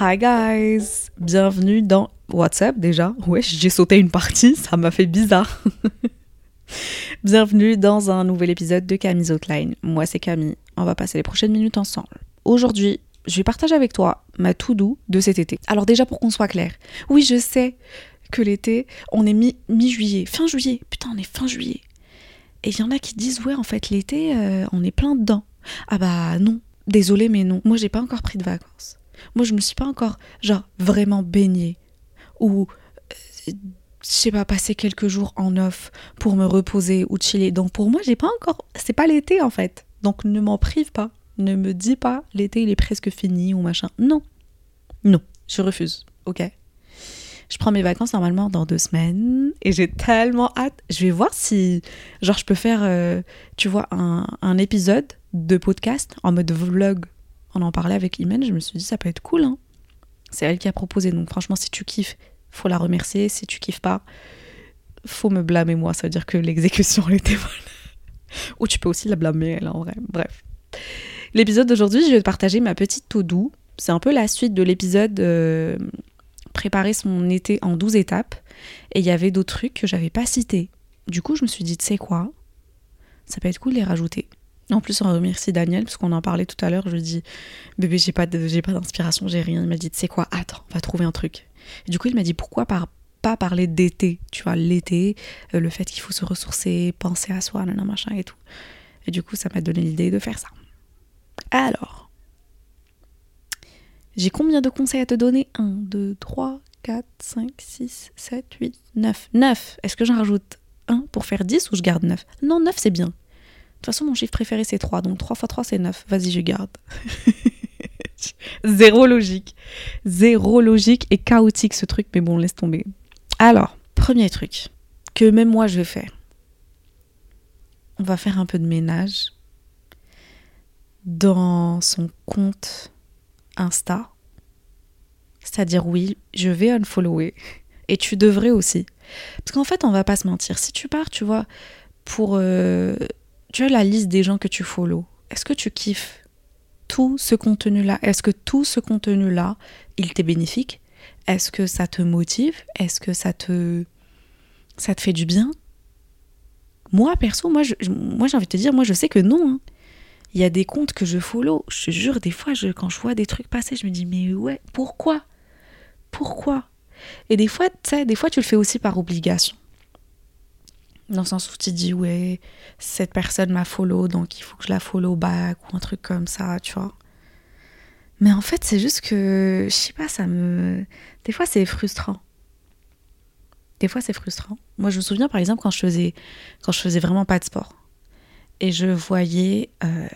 Hi guys, bienvenue dans WhatsApp déjà. Ouais, j'ai sauté une partie, ça m'a fait bizarre. bienvenue dans un nouvel épisode de Camille's Outline. Moi c'est Camille, on va passer les prochaines minutes ensemble. Aujourd'hui, je vais partager avec toi ma to-do de cet été. Alors déjà pour qu'on soit clair, oui je sais que l'été, on est mi- mi-juillet, fin juillet, putain on est fin juillet. Et il y en a qui disent ouais en fait l'été euh, on est plein dedans. Ah bah non, désolé mais non, moi j'ai pas encore pris de vacances. Moi je me suis pas encore genre vraiment baignée ou euh, je sais pas passer quelques jours en off pour me reposer ou chiller. Donc pour moi j'ai pas encore, c'est pas l'été en fait. Donc ne m'en prive pas. Ne me dis pas l'été il est presque fini ou machin. Non. Non, je refuse. Ok. Je prends mes vacances normalement dans deux semaines et j'ai tellement hâte. Je vais voir si, genre, je peux faire, euh, tu vois, un épisode de podcast en mode vlog. En parlait avec Imen, je me suis dit ça peut être cool. Hein. C'est elle qui a proposé, donc franchement, si tu kiffes, faut la remercier. Si tu kiffes pas, faut me blâmer moi. Ça veut dire que l'exécution elle était bonne. Ou tu peux aussi la blâmer elle en vrai. Bref. L'épisode d'aujourd'hui, je vais te partager ma petite to-do. C'est un peu la suite de l'épisode euh, préparer son été en 12 étapes. Et il y avait d'autres trucs que j'avais pas cités. Du coup, je me suis dit, tu sais quoi? Ça peut être cool de les rajouter. En plus, on remercie Daniel, parce qu'on en parlait tout à l'heure. Je lui dit, bébé, j'ai pas j'ai pas d'inspiration, j'ai rien. Il m'a dit, tu sais quoi Attends, on va trouver un truc. Et du coup, il m'a dit, pourquoi par- pas parler d'été Tu vois, l'été, euh, le fait qu'il faut se ressourcer, penser à soi, nanana, machin et tout. Et du coup, ça m'a donné l'idée de faire ça. Alors, j'ai combien de conseils à te donner? 1, 2, 3, 4, 5, 6, 7, 8, 9. 9 Est-ce que j'en rajoute 1 pour faire 10 ou je garde 9 Non, 9 c'est bien. De toute façon, mon chiffre préféré c'est 3, donc 3 fois 3 c'est 9. Vas-y, je garde. Zéro logique. Zéro logique et chaotique ce truc, mais bon, laisse tomber. Alors, premier truc que même moi je vais faire. On va faire un peu de ménage dans son compte Insta. C'est-à-dire, oui, je vais unfollower. Et tu devrais aussi. Parce qu'en fait, on va pas se mentir. Si tu pars, tu vois, pour. euh, tu as la liste des gens que tu follow. Est-ce que tu kiffes tout ce contenu-là? Est-ce que tout ce contenu-là, il t'est bénéfique? Est-ce que ça te motive? Est-ce que ça te. ça te fait du bien? Moi, perso, moi, je- moi j'ai envie de te dire, moi, je sais que non. hein. Il y a des comptes que je follow. Je te jure, des fois, je, quand je vois des trucs passer, je me dis, mais ouais, pourquoi? Pourquoi? Et des fois, tu sais, des fois, tu le fais aussi par obligation. Dans le sens où tu dis, ouais, cette personne m'a follow, donc il faut que je la follow back ou un truc comme ça, tu vois. Mais en fait, c'est juste que, je sais pas, ça me. Des fois, c'est frustrant. Des fois, c'est frustrant. Moi, je me souviens, par exemple, quand je faisais, quand je faisais vraiment pas de sport et je voyais. euh,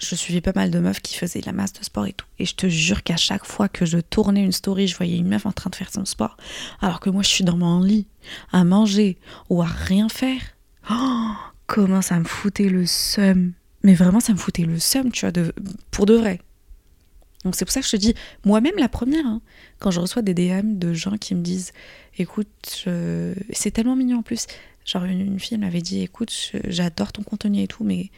je suivais pas mal de meufs qui faisaient la masse de sport et tout. Et je te jure qu'à chaque fois que je tournais une story, je voyais une meuf en train de faire son sport. Alors que moi, je suis dans mon lit, à manger ou à rien faire. Oh, comment ça me foutait le seum. Mais vraiment, ça me foutait le seum, tu vois, de, pour de vrai. Donc c'est pour ça que je te dis, moi-même la première, hein, quand je reçois des DM de gens qui me disent, écoute, c'est tellement mignon en plus. Genre une, une fille m'avait dit, écoute, j'adore ton contenu et tout, mais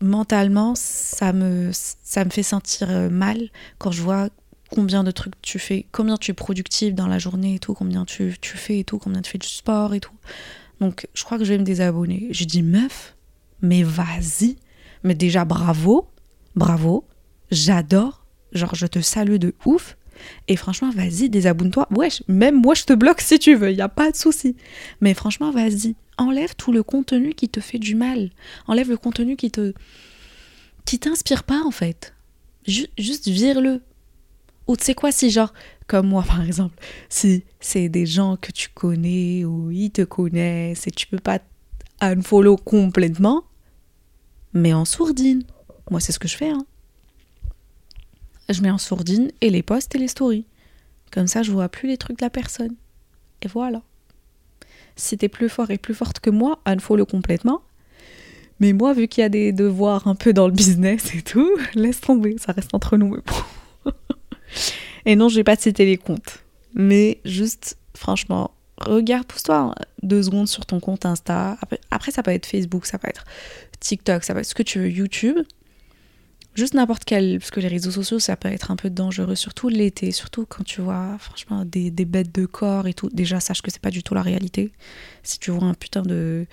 mentalement, ça me, ça me fait sentir euh, mal quand je vois combien de trucs tu fais, combien tu es productive dans la journée et tout, combien tu, tu fais et tout, combien tu fais du sport et tout. Donc je crois que je vais me désabonner. Je dis, meuf, mais vas-y, mais déjà bravo, bravo, j'adore, genre je te salue de ouf. Et franchement, vas-y, désabonne-toi. Wesh, même moi, je te bloque si tu veux, il n'y a pas de souci. Mais franchement, vas-y, enlève tout le contenu qui te fait du mal. Enlève le contenu qui te. qui t'inspire pas, en fait. Ju- juste vire-le. Ou tu sais quoi, si genre, comme moi par exemple, si c'est des gens que tu connais ou ils te connaissent et tu peux pas unfollow complètement, mais en sourdine. Moi, c'est ce que je fais. Hein. Je mets en sourdine et les posts et les stories. Comme ça, je vois plus les trucs de la personne. Et voilà. Si t'es plus fort et plus forte que moi, unfollow complètement. Mais moi, vu qu'il y a des devoirs un peu dans le business et tout, laisse tomber, ça reste entre nous. et non, je vais pas te citer les comptes. Mais juste, franchement, regarde, pousse-toi deux secondes sur ton compte Insta. Après, ça peut être Facebook, ça peut être TikTok, ça peut être ce que tu veux, YouTube. Juste n'importe quel, parce que les réseaux sociaux, ça peut être un peu dangereux, surtout l'été, surtout quand tu vois, franchement, des, bêtes de corps et tout. Déjà, sache que c'est pas du tout la réalité. Si tu vois un putain de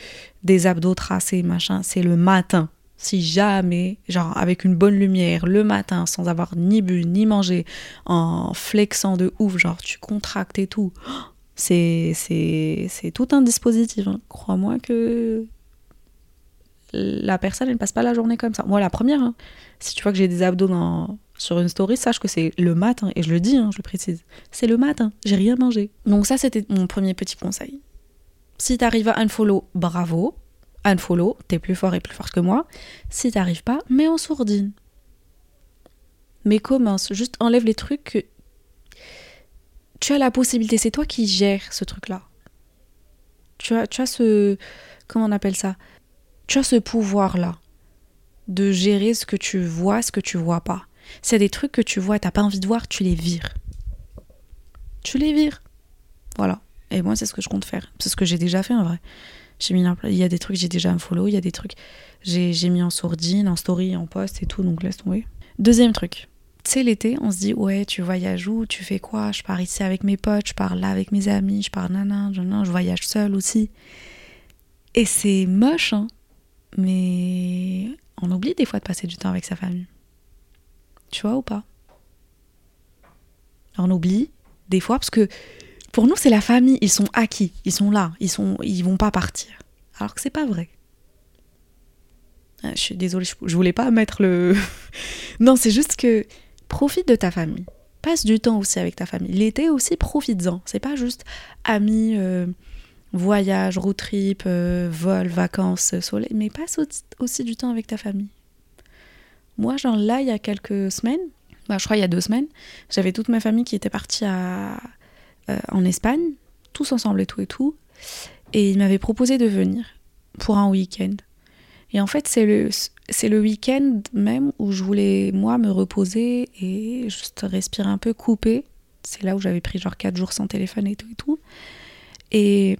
des abdos tracés, machin, c'est le matin. Si jamais, genre avec une bonne lumière, le matin, sans avoir ni bu ni mangé, en flexant de ouf, genre tu contractes et tout, c'est c'est tout un dispositif. Hein. Crois-moi que la personne, elle passe pas la journée comme ça. Moi, la première, hein. si tu vois que j'ai des abdos sur une story, sache que c'est le matin, et je le dis, hein, je le précise, c'est le matin, j'ai rien mangé. Donc ça, c'était mon premier petit conseil. Si t'arrives à unfollow, bravo. Unfollow, t'es plus fort et plus fort que moi. Si t'arrives pas, mets en sourdine. Mais commence, juste enlève les trucs que tu as la possibilité, c'est toi qui gères ce truc-là. Tu as, tu as ce... Comment on appelle ça? Tu as ce pouvoir-là de gérer ce que tu vois, ce que tu vois pas. C'est des trucs que tu vois et t'as pas envie de voir, tu les vires. Tu les vires. Voilà. Et moi, c'est ce que je compte faire. C'est ce que j'ai déjà fait en vrai. J'ai mis il y a des trucs, j'ai déjà un follow, il y a des trucs, j'ai mis en sourdine, en story, en post et tout, donc laisse tomber. Deuxième truc. Tu sais, l'été, on se dit, ouais, tu voyages où? Tu fais quoi? Je pars ici avec mes potes, je pars là avec mes amis, je pars nanan, je voyage seule aussi. Et c'est moche, hein mais on oublie des fois de passer du temps avec sa famille. Tu vois ou pas? On oublie des fois parce que pour nous c'est la famille, ils sont acquis, ils sont là, ils sont ils vont pas partir. Alors que c'est pas vrai. Ah, je suis désolée, je voulais pas mettre le Non, c'est juste que profite de ta famille. Passe du temps aussi avec ta famille. L'été aussi, profites-en. C'est pas juste amis euh, voyage, road trip, euh, vol, vacances, soleil, mais passe aussi du temps avec ta famille. Moi, genre là, il y a quelques semaines, bah, je crois il y a deux semaines, j'avais toute ma famille qui était partie à, euh, en Espagne, tous ensemble et tout et tout, et ils m'avaient proposé de venir pour un week-end. Et en fait, c'est le, le week-end même où je voulais, moi, me reposer et juste respirer un peu, couper. C'est là où j'avais pris genre quatre jours sans téléphone et tout et tout. Et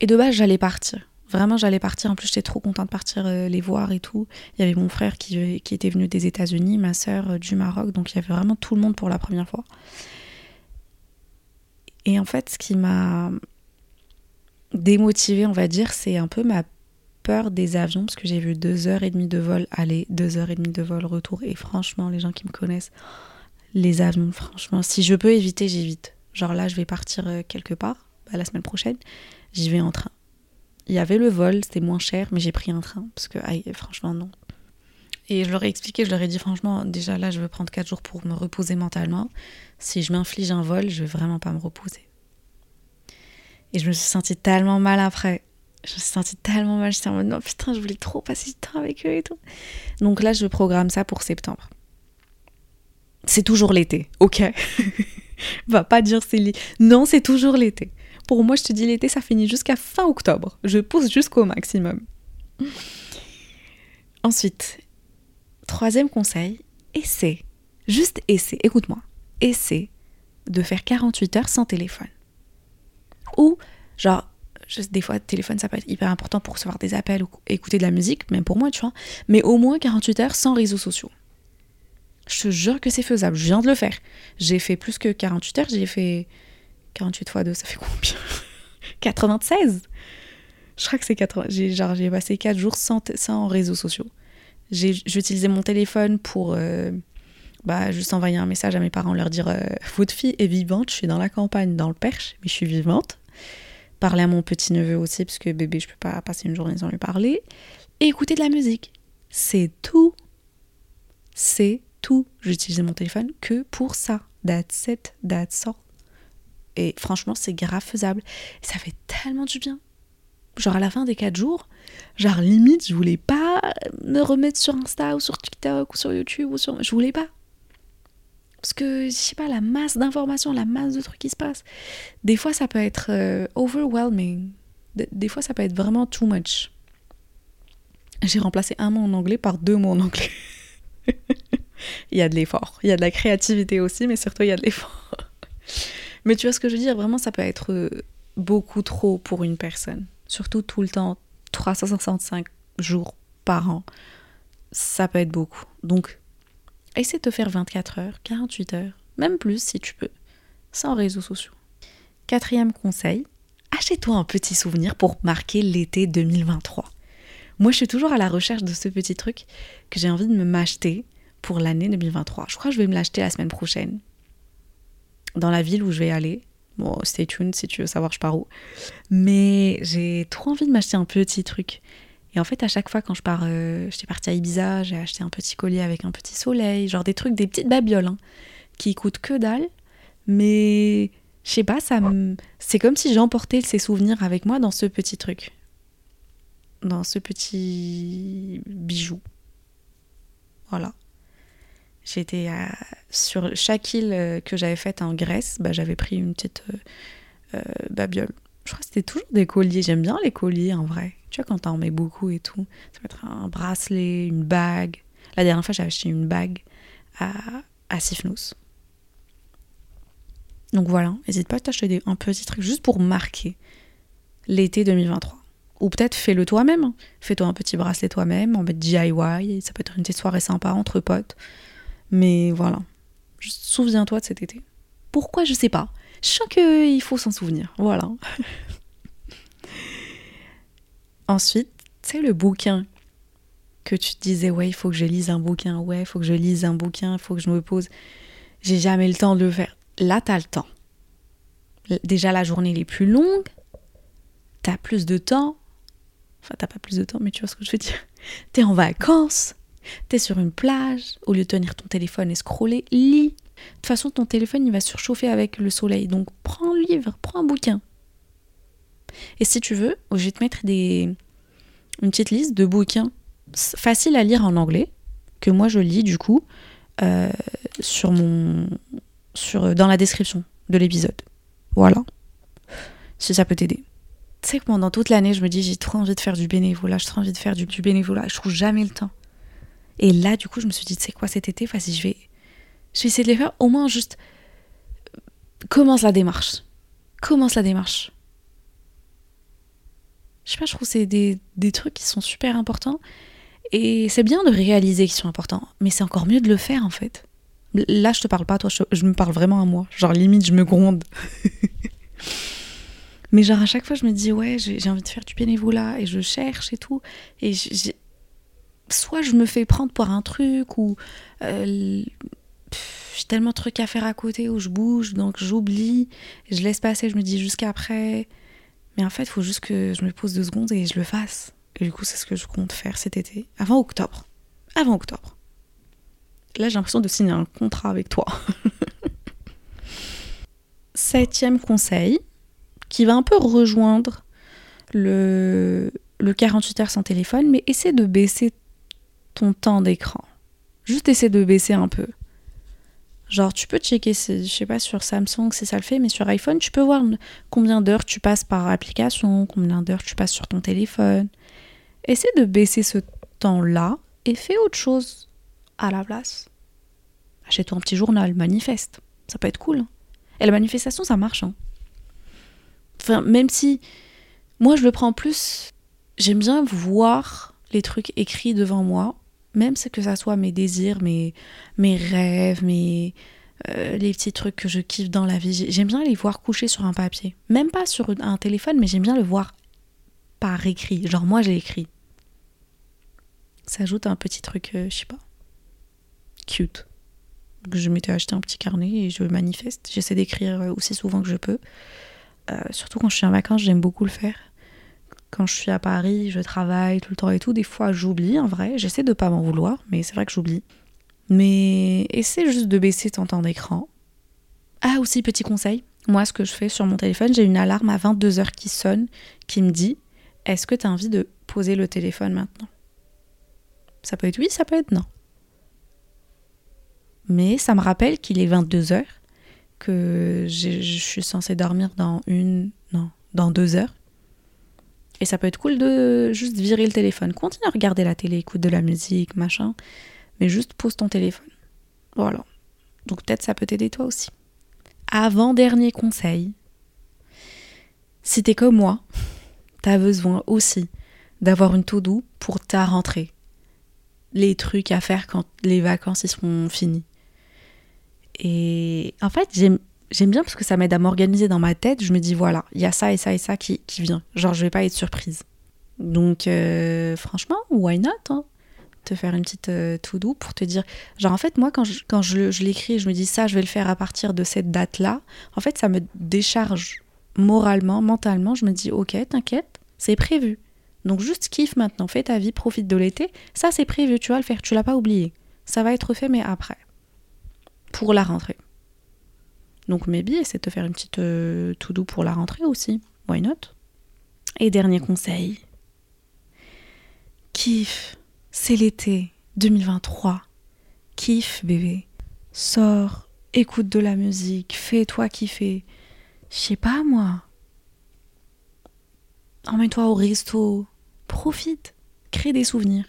et de base, j'allais partir. Vraiment, j'allais partir. En plus, j'étais trop contente de partir euh, les voir et tout. Il y avait mon frère qui, euh, qui était venu des États-Unis, ma sœur euh, du Maroc. Donc, il y avait vraiment tout le monde pour la première fois. Et en fait, ce qui m'a démotivée, on va dire, c'est un peu ma peur des avions. Parce que j'ai vu deux heures et demie de vol aller, deux heures et demie de vol retour. Et franchement, les gens qui me connaissent, les avions, franchement, si je peux éviter, j'évite. Genre là, je vais partir quelque part, bah, la semaine prochaine j'y vais en train. Il y avait le vol, c'était moins cher, mais j'ai pris un train parce que franchement non. Et je leur ai expliqué, je leur ai dit franchement, déjà là je veux prendre 4 jours pour me reposer mentalement. Si je m'inflige un vol, je vais vraiment pas me reposer. Et je me suis sentie tellement mal après. Je me suis sentie tellement mal, j'étais en mode non putain, je voulais trop passer du temps avec eux et tout. Donc là je programme ça pour septembre. C'est toujours l'été, ok? Va pas dire c'est Non, c'est toujours l'été. Pour moi, je te dis l'été, ça finit jusqu'à fin octobre. Je pousse jusqu'au maximum. Ensuite, troisième conseil, essaie. Juste essaie, écoute-moi. Essaie de faire 48 heures sans téléphone. Ou, genre, juste des fois, téléphone, ça peut être hyper important pour recevoir des appels ou écouter de la musique, même pour moi, tu vois. Mais au moins 48 heures sans réseaux sociaux. Je te jure que c'est faisable. Je viens de le faire. J'ai fait plus que 48 heures. J'ai fait 48 fois 2, ça fait combien? 96 Je crois que c'est 80. J'ai, passé 4 jours sans, sans réseaux sociaux. J'ai, j'utilisais mon téléphone pour euh, bah, juste envoyer un message à mes parents, leur dire euh, Votre fille est vivante, je suis dans la campagne, dans le Perche, mais je suis vivante. Parler à mon petit-neveu aussi, parce que bébé, je peux pas passer une journée sans lui parler. Et écouter de la musique. C'est tout. C'est tout. J'utilisais mon téléphone que pour ça. That's it, that's all. Et franchement, c'est grave faisable. ça fait tellement du bien. Genre à la fin des 4 jours, genre limite, je voulais pas me remettre sur Insta ou sur TikTok ou sur YouTube ou sur. Je voulais pas. Parce que, je sais pas, la masse d'informations, la masse de trucs qui se passent. Des fois, ça peut être euh, overwhelming. Des fois, ça peut être vraiment too much. J'ai remplacé un mot en anglais par deux mots en anglais. il y a de l'effort. Il y a de la créativité aussi, mais surtout, il y a de l'effort. Mais tu vois ce que je veux dire? Vraiment, ça peut être euh, beaucoup trop pour une personne. Surtout tout le temps, 365 jours par an. Ça peut être beaucoup. Donc, essaie de te faire 24 heures, 48 heures, même plus si tu peux, sans réseaux sociaux. Quatrième conseil, achète-toi un petit souvenir pour marquer l'été 2023. Moi, je suis toujours à la recherche de ce petit truc que j'ai envie de me m'acheter pour l'année 2023. Je crois que je vais me l'acheter la semaine prochaine. Dans la ville où je vais aller. Bon, stay tuned si tu veux savoir je pars où. Mais j'ai trop envie de m'acheter un petit truc. Et en fait, à chaque fois quand je pars, euh, j'étais partie à Ibiza, j'ai acheté un petit collier avec un petit soleil, genre des trucs, des petites babioles, hein, qui coûtent que dalle. Mais je sais pas, ça c'est comme si j'emportais ces souvenirs avec moi dans ce petit truc. Dans ce petit bijou. Voilà. J'étais sur chaque île euh, que j'avais faite en Grèce, bah, j'avais pris une petite euh, babiole. Je crois que c'était toujours des colliers. J'aime bien les colliers en vrai. Tu vois, quand t'en mets beaucoup et tout. Ça peut être un bracelet, une bague. La dernière fois, j'ai acheté une bague à, à Sifnos. Donc voilà, n'hésite pas à t'acheter un petit truc juste pour marquer l'été 2023. Ou peut-être fais-le toi-même. Fais-toi un petit bracelet toi-même en mode DIY. Ça peut être une petite soirée sympa entre potes. Mais voilà. Souviens-toi de cet été. Pourquoi Je sais pas. Je sens qu'il faut s'en souvenir. Voilà. Ensuite, c'est le bouquin que tu te disais, ouais, il faut que je lise un bouquin, ouais, il faut que je lise un bouquin, il faut que je me pose. J'ai jamais le temps de le faire. Là, t'as le temps. Déjà, la journée est plus longue, t'as plus de temps. Enfin, t'as pas plus de temps, mais tu vois ce que je veux dire. T'es en vacances, t'es sur une plage, au lieu de tenir ton téléphone et scroller, lis. De toute façon, ton téléphone, il va surchauffer avec le soleil. Donc, prends un livre, prends un bouquin. Et si tu veux, je vais te mettre des, une petite liste de bouquins faciles à lire en anglais, que moi je lis du coup, euh, sur mon, sur, dans la description de l'épisode. Voilà. Si ça peut t'aider. Tu sais que pendant toute l'année, je me dis, j'ai trop envie de faire du bénévolat, j'ai trop envie de faire du, du, bénévolat, je trouve jamais le temps. Et là, du coup, je me suis dit, tu sais quoi, cet été, vas-y, je vais, essayer de les faire, au moins juste, commence la démarche. Commence la démarche. Je sais pas, je trouve que c'est des, des trucs qui sont super importants. Et c'est bien de réaliser qu'ils sont importants, mais c'est encore mieux de le faire en fait. Là, je te parle pas, toi, je, me parle vraiment à moi. Genre, limite, je me gronde. Mais genre, à chaque fois, je me dis, ouais, j'ai envie de faire du bénévolat et je cherche et tout. Et soit je me fais prendre pour un truc ou euh, j'ai tellement de trucs à faire à côté où je bouge, donc j'oublie, je laisse passer, je me dis jusqu'après. Mais en fait, il faut juste que je me pose deux secondes et je le fasse. Et du coup, c'est ce que je compte faire cet été, avant octobre. Avant octobre. Là, j'ai l'impression de signer un contrat avec toi. Septième conseil, qui va un peu rejoindre le, le 48 heures sans téléphone, mais essaie de baisser ton temps d'écran. Juste essaie de baisser un peu. Genre, tu peux checker, je sais pas, sur Samsung si ça le fait, mais sur iPhone, tu peux voir combien d'heures tu passes par application, combien d'heures tu passes sur ton téléphone. Essaie de baisser ce temps-là et fais autre chose à la place. Achète-toi un petit journal, manifeste. Ça peut être cool. Hein. Et la manifestation, ça marche. Hein. Enfin, même si moi, je le prends plus. J'aime bien voir les trucs écrits devant moi, même que ça soit mes désirs, mes, mes rêves, mes, euh, les petits trucs que je kiffe dans la vie. J'aime bien les voir couchés sur un papier. Même pas sur un téléphone, mais j'aime bien le voir par écrit. Genre, moi, j'ai écrit. Ça ajoute un petit truc, euh, je sais pas, cute. Je m'étais acheté un petit carnet et je manifeste. J'essaie d'écrire euh, aussi souvent que je peux. Surtout quand je suis en vacances, j'aime beaucoup le faire. Quand je suis à Paris, je travaille tout le temps et tout. Des fois, j'oublie en vrai. J'essaie de pas m'en vouloir, mais c'est vrai que j'oublie. Mais essaie juste de baisser ton temps d'écran. Ah, aussi, petit conseil. Moi, ce que je fais sur mon téléphone, j'ai une alarme à 22h qui sonne, qui me dit est-ce que tu as envie de poser le téléphone maintenant? Ça peut être oui, ça peut être non. Mais ça me rappelle qu'il est 22 heures, que je suis censée dormir dans une, non, dans deux heures. Et ça peut être cool de juste virer le téléphone. Continue à regarder la télé, écoute de la musique, machin. Mais juste pose ton téléphone. Voilà. Donc peut-être ça peut t'aider toi aussi. Avant-dernier conseil. Si t'es comme moi, t'as besoin aussi d'avoir une to-do pour ta rentrée. Les trucs à faire quand les vacances ils seront finis. Et en fait, j'aime j'aime bien parce que ça m'aide à m'organiser dans ma tête. Je me dis, voilà, il y a ça et ça et ça qui, qui vient. Genre, je vais pas être surprise. Donc, euh, franchement, why not hein? Te faire une petite euh, to-do pour te dire. Genre, en fait, moi, quand je, quand je l'écris, je me dis ça, je vais le faire à partir de cette date-là. En fait, ça me décharge moralement, mentalement. Je me dis, ok, t'inquiète, c'est prévu. Donc, juste kiffe maintenant, fais ta vie, profite de l'été. Ça, c'est prévu, tu vas le faire, tu l'as pas oublié. Ça va être fait, mais après. Pour la rentrée. Donc maybe c'est de te faire une petite euh, tout doux pour la rentrée aussi. Why not? Et dernier conseil. Kiff, c'est l'été 2023. Kiff bébé. Sors, écoute de la musique, fais-toi kiffer. Je sais pas moi. Emmène-toi au resto. Profite. Crée des souvenirs.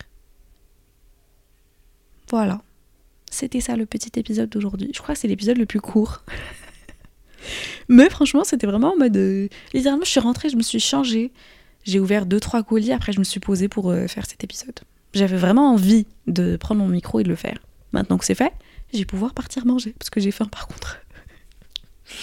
Voilà. C'était ça le petit épisode d'aujourd'hui. Je crois que c'est l'épisode le plus court. Mais franchement, c'était vraiment en mode. Euh, littéralement, je suis rentrée, je me suis changée. J'ai ouvert deux, trois colis, après, je me suis posée pour euh, faire cet épisode. J'avais vraiment envie de prendre mon micro et de le faire. Maintenant que c'est fait, je vais pouvoir partir manger, parce que j'ai faim par contre.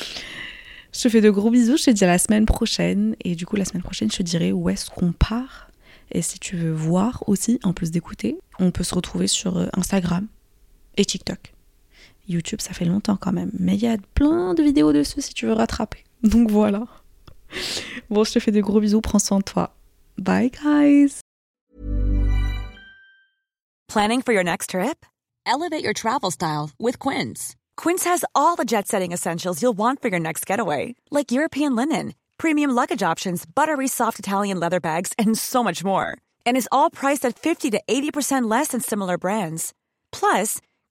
je te fais de gros bisous, je te dis à la semaine prochaine. Et du coup, la semaine prochaine, je te dirai où est-ce qu'on part. Et si tu veux voir aussi, en plus d'écouter, on peut se retrouver sur euh, Instagram et TikTok. YouTube, ça fait longtemps quand même. Mais il y a plein de vidéos dessus si tu veux rattraper. Donc voilà. Bon, je te fais des gros bisous. Prends soin de toi. Bye, guys. Planning for your next trip? Elevate your travel style with Quince. Quince has all the jet setting essentials you'll want for your next getaway, like European linen, premium luggage options, buttery soft Italian leather bags, and so much more. And is all priced at 50 to 80% less than similar brands. Plus,